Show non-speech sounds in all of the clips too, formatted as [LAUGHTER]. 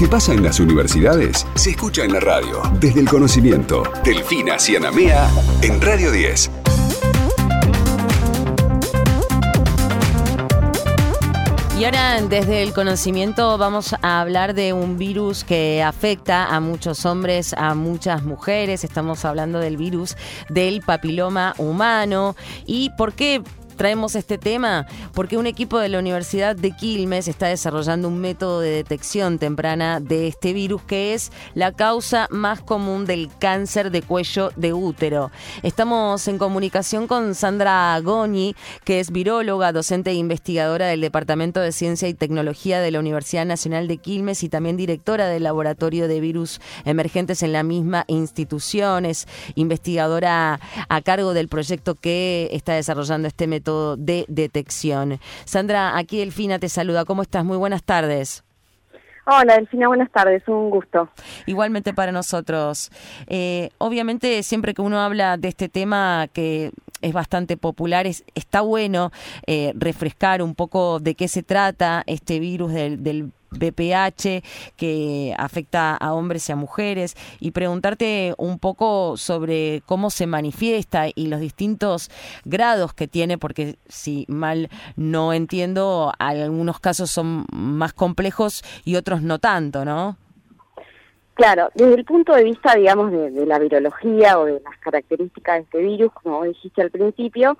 que pasa en las universidades se escucha en la radio. Desde el conocimiento. Delfina Cianamea en Radio 10. Y ahora desde el conocimiento vamos a hablar de un virus que afecta a muchos hombres, a muchas mujeres. Estamos hablando del virus del papiloma humano. ¿Y por qué traemos este tema? Porque un equipo de la Universidad de Quilmes está desarrollando un método de detección temprana de este virus que es la causa más común del cáncer de cuello de útero. Estamos en comunicación con Sandra Goñi, que es viróloga, docente e investigadora del Departamento de Ciencia y Tecnología de la Universidad Nacional de Quilmes y también directora del Laboratorio de Virus Emergentes en la misma institución. Es investigadora a cargo del proyecto que está desarrollando este método de detección. Sandra, aquí Delfina te saluda. ¿Cómo estás? Muy buenas tardes. Hola Delfina, buenas tardes, un gusto. Igualmente para nosotros. Eh, obviamente siempre que uno habla de este tema que es bastante popular, es, está bueno eh, refrescar un poco de qué se trata este virus del, del BPH que afecta a hombres y a mujeres y preguntarte un poco sobre cómo se manifiesta y los distintos grados que tiene, porque si mal no entiendo, algunos casos son más complejos y otros no tanto, ¿no? Claro, desde el punto de vista, digamos, de, de la virología o de las características de este virus, como dijiste al principio,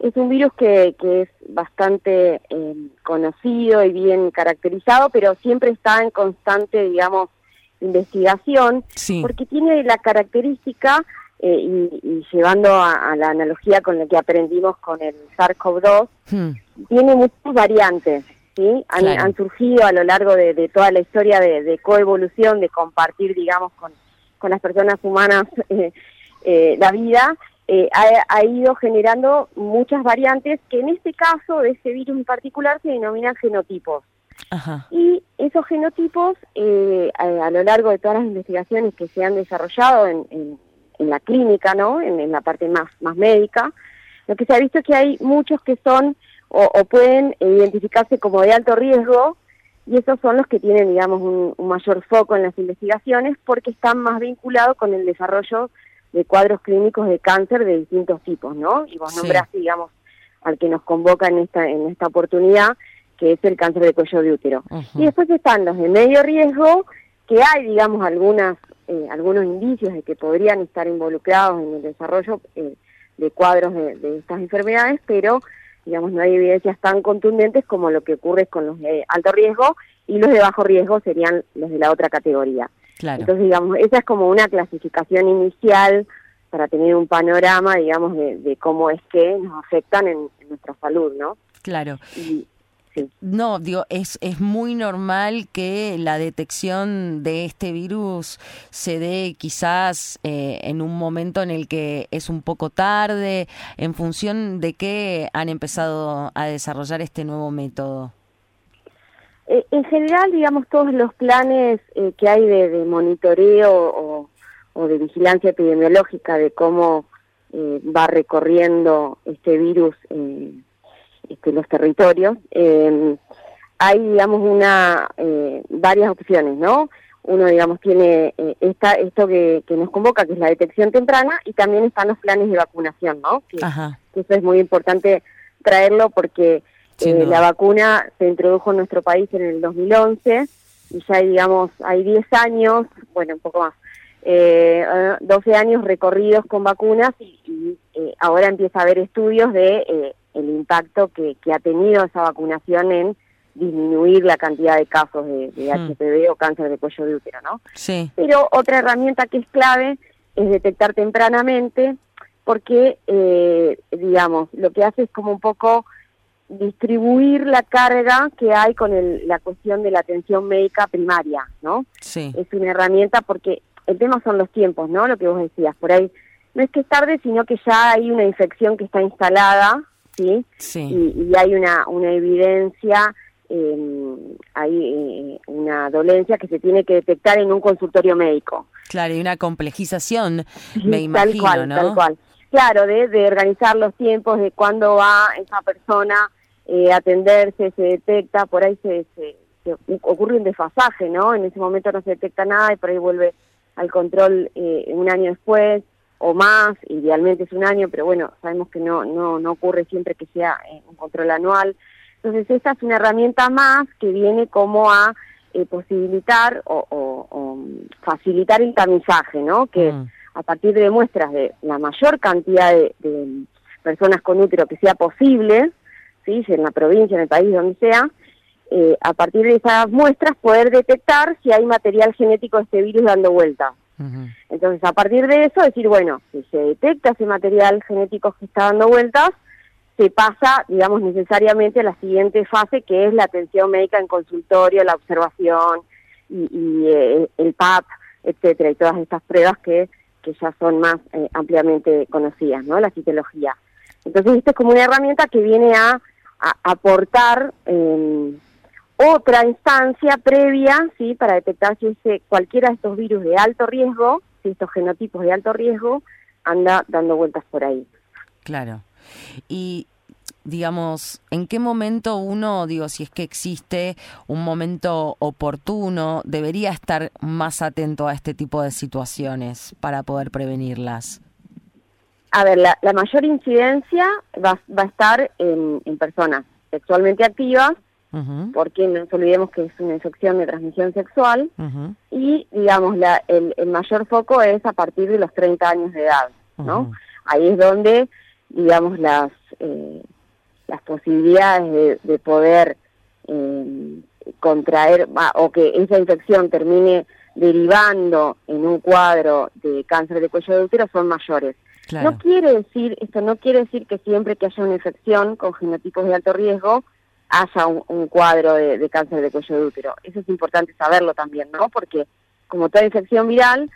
es un virus que, que es bastante eh, conocido y bien caracterizado, pero siempre está en constante, digamos, investigación, porque tiene la característica, eh, y, llevando a, la analogía con lo que aprendimos con el SARS-CoV-2, hmm. tiene muchas variantes, ¿sí? Han, surgido a lo largo de, toda la historia de, coevolución, de compartir, digamos, con, con las personas humanas [LAUGHS] eh, la vida, eh, ha, ido generando muchas variantes que en este caso de este virus en particular se denominan genotipos. Y esos genotipos, eh, a, lo largo de todas las investigaciones que se han desarrollado en, la clínica, ¿no? En, la parte más, más médica, lo que se ha visto es que hay muchos que son o, pueden identificarse como de alto riesgo y esos son los que tienen, digamos, un mayor foco en las investigaciones porque están más vinculados con el desarrollo de cuadros clínicos de cáncer de distintos tipos, ¿no? Y vos nombraste, digamos, al que nos convoca en esta, en esta oportunidad, que es el cáncer de cuello de útero. Y después están los de medio riesgo, que hay, digamos, algunas, eh, algunos indicios de que podrían estar involucrados en el desarrollo eh, de cuadros de, estas enfermedades, pero, digamos, no hay evidencias tan contundentes como lo que ocurre con los de alto riesgo, y los de bajo riesgo serían los de la otra categoría. Entonces, digamos, esa es como una clasificación inicial para tener un panorama, digamos, de, cómo es que nos afectan en, nuestra salud, ¿no? Claro. No, digo, es, es muy normal que la detección de este virus se dé quizás eh, en un momento en el que es un poco tarde, en función de qué han empezado a desarrollar este nuevo método. Eh, en general, digamos, todos los planes eh, que hay de, monitoreo o, de vigilancia epidemiológica de cómo eh, va recorriendo este virus en este, los territorios, em, hay, digamos, una varias opciones, ¿no? Uno, digamos, tiene esta, esto que, nos convoca, que es la detección temprana, y también están los planes de vacunación, ¿no? que eso es muy importante traerlo porque eh, la vacuna se introdujo en nuestro país en el 2011 y ya hay, digamos, hay 10 años, bueno, un poco más, eh, 12 años recorridos con vacunas y, eh, ahora empieza a haber estudios de eh, el impacto que, que, ha tenido esa vacunación en disminuir la cantidad de casos de, de. HPV o cáncer de cuello de útero, ¿no? Sí. Pero otra herramienta que es clave es detectar tempranamente porque, digamos, lo que hace es como un poco distribuir la carga que hay con la cuestión de la atención médica primaria, ¿no? Sí. Es una herramienta porque el tema son los tiempos, ¿no? Lo que vos decías, por ahí no es que es tarde, sino que ya hay una infección que está instalada, ¿sí? Sí. Y, hay una, una evidencia, eh, hay eh, una dolencia que se tiene que detectar en un consultorio médico. Claro, y una complejización, me imagino, tal cual, ¿no? Tal cual. Claro, de, de organizar los tiempos, de cuándo va esa persona eh, atenderse, se detecta, por ahí se, se, que ocurre un desfasaje, ¿no? En ese momento no se detecta nada y por ahí vuelve al control eh, un año después o más, idealmente es un año, pero bueno, sabemos que no, no, no ocurre siempre que sea eh, un control anual. Entonces esta es una herramienta más que viene como a eh, posibilitar o, facilitar el tamizaje, ¿no? Que mm. a partir de muestras de la mayor cantidad de, personas con útero que sea posible, ¿sí? en la provincia, en el país, donde sea, eh, a partir de esas muestras poder detectar si hay material genético de este virus dando vuelta. Entonces, a partir de eso, decir, bueno, si se detecta ese material genético que está dando vueltas, se pasa, digamos, necesariamente a la siguiente fase, que es la atención médica en consultorio, la observación y, eh, el PAP, etcétera, y todas estas pruebas que, que ya son más eh, ampliamente conocidas, ¿no? La citología. Entonces, esto es como una herramienta que viene a, aportar eh, otra instancia previa, ¿sí? Para detectar si ese, cualquiera de estos virus de alto riesgo, si estos genotipos de alto riesgo, anda dando vueltas por ahí. Claro. Y digamos, ¿en qué momento uno, digo, si es que existe un momento oportuno, debería estar más atento a este tipo de situaciones para poder prevenirlas? A ver, la, mayor incidencia va, a estar en, personas sexualmente activas, porque no nos olvidemos que es una infección de transmisión sexual, y digamos, la, el, mayor foco es a partir de los 30 años de edad, ¿no? Ahí es donde digamos, las, eh, las posibilidades de, poder eh, contraer o que esa infección termine derivando en un cuadro de cáncer de cuello de útero son mayores. No quiere decir, esto no quiere decir que siempre que haya una infección con genotipos de alto riesgo haya un, cuadro de, de, cáncer de cuello de útero. Eso es importante saberlo también, ¿no? Porque como toda infección viral,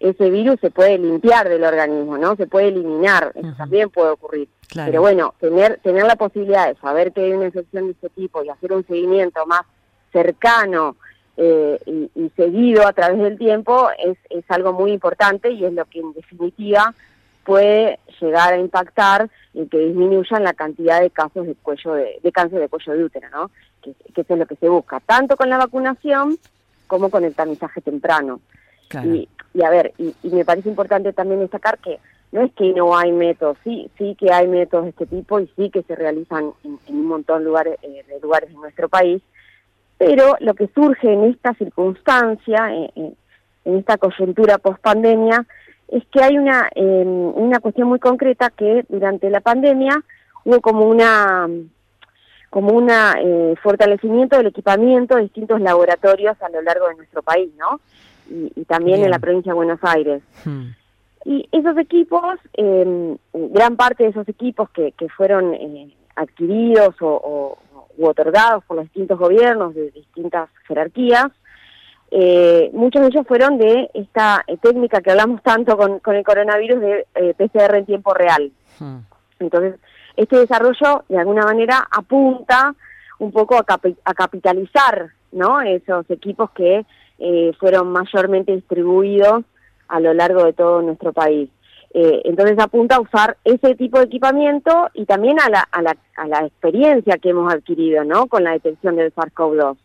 ese virus se puede limpiar del organismo, ¿no? Se puede eliminar, eso también puede ocurrir. Pero bueno, tener, tener la posibilidad de saber que hay una infección de este tipo y hacer un seguimiento más cercano eh, y, seguido a través del tiempo es, es algo muy importante y es lo que en definitiva puede llegar a impactar y que disminuyan la cantidad de casos de cuello de, cáncer de cuello de útero, ¿no? Que, que eso es lo que se busca, tanto con la vacunación como con el tamizaje temprano. Y, y a ver, y, me parece importante también destacar que no es que no hay métodos, sí, sí que hay métodos de este tipo y sí que se realizan en, un montón de lugares, eh, de lugares de nuestro país, pero lo que surge en esta circunstancia, eh, eh, en esta coyuntura post-pandemia, es que hay una, em, una cuestión muy concreta que durante la pandemia hubo como una como un fortalecimiento del equipamiento de distintos laboratorios a lo largo de nuestro país, ¿no? y, también en la provincia de Buenos Aires. Hmm. Y esos equipos, eh, gran parte de esos equipos que, que fueron eh, adquiridos o, u otorgados por los distintos gobiernos de distintas jerarquías, eh, muchos de ellos fueron de esta eh, técnica que hablamos tanto con, con el coronavirus de eh, PCR en tiempo real. Hmm. Entonces, este desarrollo de alguna manera apunta un poco a, a capitalizar ¿no? esos equipos que eh, fueron mayormente distribuidos a lo largo de todo nuestro país. Eh, entonces apunta a usar ese tipo de equipamiento y también a la, a la, a la experiencia que hemos adquirido ¿no? con la detección del SARS-CoV-2.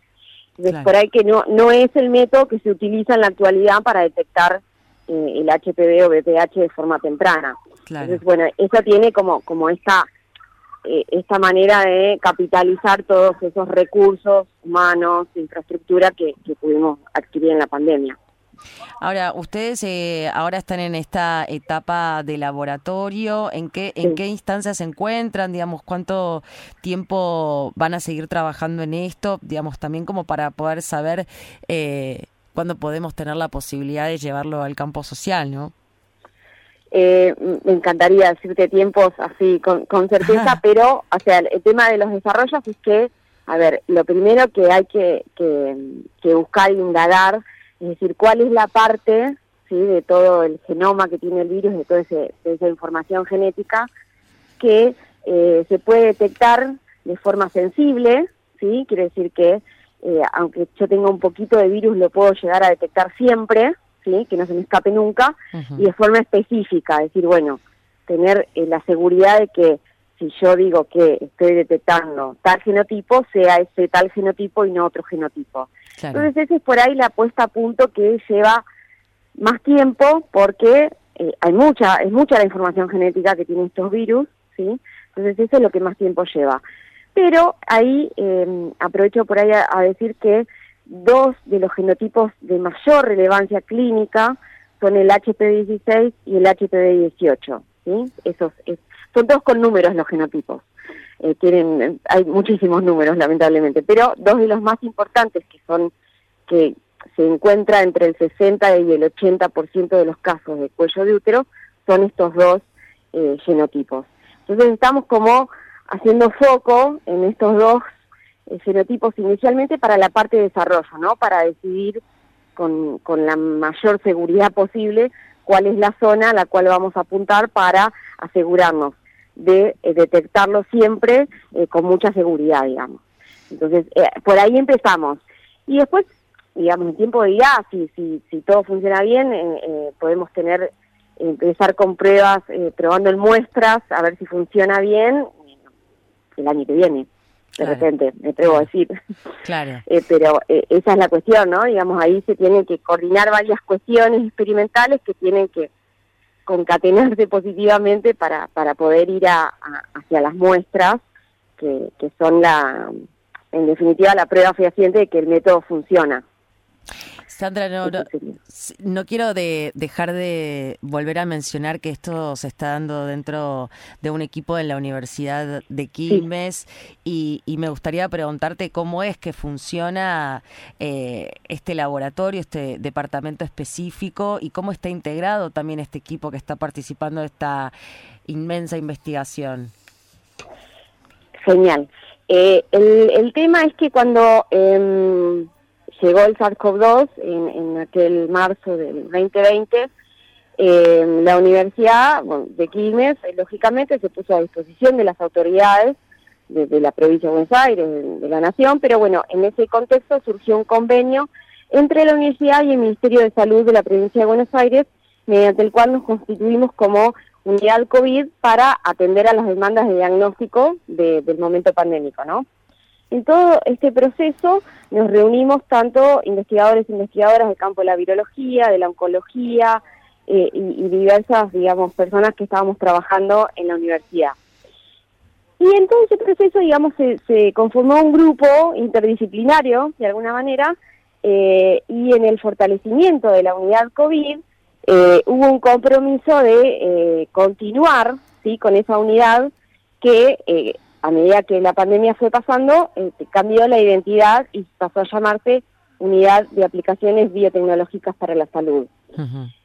Entonces, por ahí que no, no es el método que se utiliza en la actualidad para detectar eh, el HPV o BPH de forma temprana. Entonces, bueno, eso tiene como, como esta eh, esta manera de capitalizar todos esos recursos humanos, infraestructura que, pudimos adquirir en la pandemia. Ahora, ustedes eh, ahora están en esta etapa de laboratorio, ¿en qué, en qué instancias se encuentran? Digamos, ¿cuánto tiempo van a seguir trabajando en esto? Digamos, también como para poder saber eh, cuándo podemos tener la posibilidad de llevarlo al campo social, ¿no? Eh, me encantaría decirte tiempos así con, certeza, [LAUGHS] pero o sea, el, tema de los desarrollos es que, a ver, lo primero que hay que, que, buscar y indagar, es decir, cuál es la parte ¿sí? de todo el genoma que tiene el virus, de toda esa información genética, que eh, se puede detectar de forma sensible, ¿sí? quiere decir que eh, aunque yo tenga un poquito de virus, lo puedo llegar a detectar siempre, que no se me escape nunca, y de forma específica, es decir, bueno, tener eh, la seguridad de que si yo digo que estoy detectando tal genotipo, sea ese tal genotipo y no otro genotipo. Entonces esa es por ahí la puesta a punto que lleva más tiempo porque eh, hay mucha, es mucha la información genética que tienen estos virus, ¿sí? Entonces eso es lo que más tiempo lleva. Pero ahí eh, aprovecho por ahí a, decir que dos de los genotipos de mayor relevancia clínica son el HPV16 y el HPV18, ¿sí? Esos, son todos con números los genotipos. Eh, tienen, hay muchísimos números lamentablemente, pero dos de los más importantes que son que se encuentra entre el 60 y el 80% de los casos de cuello de útero son estos dos eh, genotipos. Entonces estamos como haciendo foco en estos dos eh, genotipos inicialmente para la parte de desarrollo, ¿no? Para decidir con, con la mayor seguridad posible cuál es la zona a la cual vamos a apuntar para asegurarnos de eh, detectarlo siempre con mucha seguridad, digamos. Entonces, por ahí empezamos. Y después digamos, en tiempo de ya, si, si, si todo funciona bien, eh, eh, podemos tener, empezar con pruebas, eh, probando en muestras, a ver si funciona bien el año que viene, de repente, me atrevo a decir. Claro. [LAUGHS] pero esa es la cuestión, ¿no? Digamos, ahí se tienen que coordinar varias cuestiones experimentales que tienen que concatenarse positivamente para, para poder ir a, hacia las muestras, que, que son la, en definitiva, la prueba fehaciente de que el método funciona. Sandra, no, quiero dejar de volver a mencionar que esto se está dando dentro de un equipo en la Universidad de Quilmes y, me gustaría preguntarte cómo es que funciona eh, este laboratorio, este departamento específico y cómo está integrado también este equipo que está participando de esta inmensa investigación. Genial. Eh, el, tema es que cuando... Em, llegó el SARS-CoV-2 en, aquel marzo del 2020, eh, la Universidad de Quilmes, eh, lógicamente, se puso a disposición de las autoridades de, la provincia de Buenos Aires, de, la Nación, pero bueno, en ese contexto surgió un convenio entre la Universidad y el Ministerio de Salud de la provincia de Buenos Aires, mediante el cual nos constituimos como unidad COVID para atender a las demandas de diagnóstico del momento pandémico, ¿no? En todo este proceso nos reunimos tanto investigadores e investigadoras del campo de la virología, de la oncología eh, y, diversas, digamos, personas que estábamos trabajando en la universidad. Y en todo ese proceso, digamos, se, conformó un grupo interdisciplinario, de alguna manera, eh, y en el fortalecimiento de la unidad COVID eh, hubo un compromiso de continuar ¿sí? con esa unidad que a medida que la pandemia fue pasando, eh, cambió la identidad y pasó a llamarse Unidad de Aplicaciones Biotecnológicas para la Salud.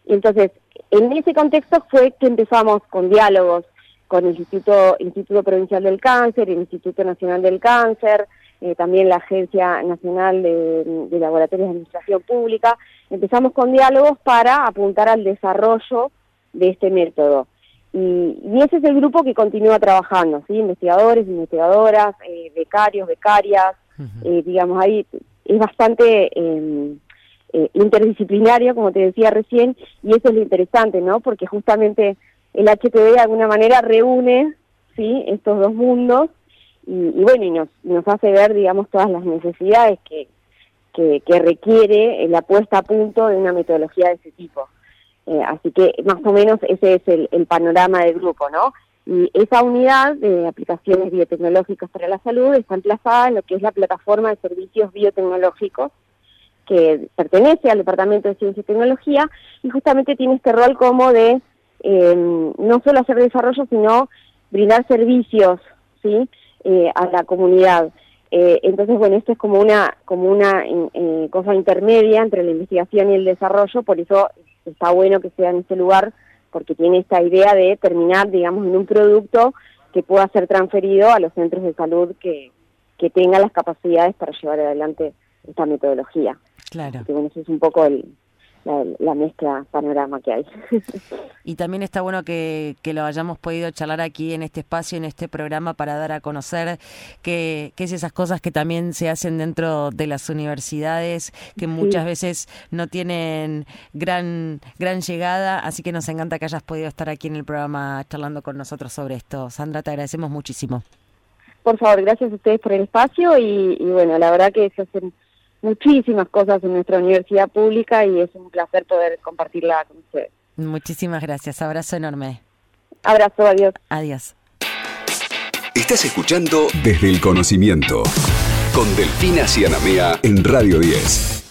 Y entonces, en ese contexto fue que empezamos con diálogos con el Instituto, Instituto Provincial del Cáncer, el Instituto Nacional del Cáncer, eh, también la Agencia Nacional de, de Laboratorios de Administración Pública. Empezamos con diálogos para apuntar al desarrollo de este método. Y, ese es el grupo que continúa trabajando, ¿sí? investigadores, investigadoras, eh, becarios, becarias, eh, digamos, ahí es bastante em, eh, interdisciplinario, como te decía recién, y eso es lo interesante, ¿no? Porque justamente el HPV de alguna manera reúne, ¿sí? Estos dos mundos y, bueno, y nos, nos hace ver, digamos, todas las necesidades que, que, que requiere la puesta a punto de una metodología de ese tipo. Eh, así que más o menos ese es el, panorama del grupo, ¿no? Y esa unidad de aplicaciones biotecnológicas para la salud está emplazada en lo que es la plataforma de servicios biotecnológicos que pertenece al Departamento de Ciencia y Tecnología y justamente tiene este rol como de em, no solo hacer desarrollo, sino brindar servicios ¿sí? Eh, a la comunidad. Eh, entonces, bueno, esto es como una, como una cosa intermedia entre la investigación y el desarrollo, por eso está bueno que sea en este lugar porque tiene esta idea de terminar, digamos, en un producto que pueda ser transferido a los centros de salud que, que tengan las capacidades para llevar adelante esta metodología. Claro. bueno, ese es un poco el, la, mezcla panorama que hay. [LAUGHS] y también está bueno que, que, lo hayamos podido charlar aquí en este espacio, en este programa, para dar a conocer que es esas cosas que también se hacen dentro de las universidades, que muchas veces no tienen gran, gran llegada, así que nos encanta que hayas podido estar aquí en el programa charlando con nosotros sobre esto. Sandra, te agradecemos muchísimo. Por favor, gracias a ustedes por el espacio y, y bueno, la verdad que se hacen muchísimas cosas en nuestra universidad pública y es un placer poder compartirla con ustedes. Muchísimas gracias, abrazo enorme. Abrazo, adiós. Adiós. Estás escuchando Desde el Conocimiento con Delfina Cianamea en Radio 10.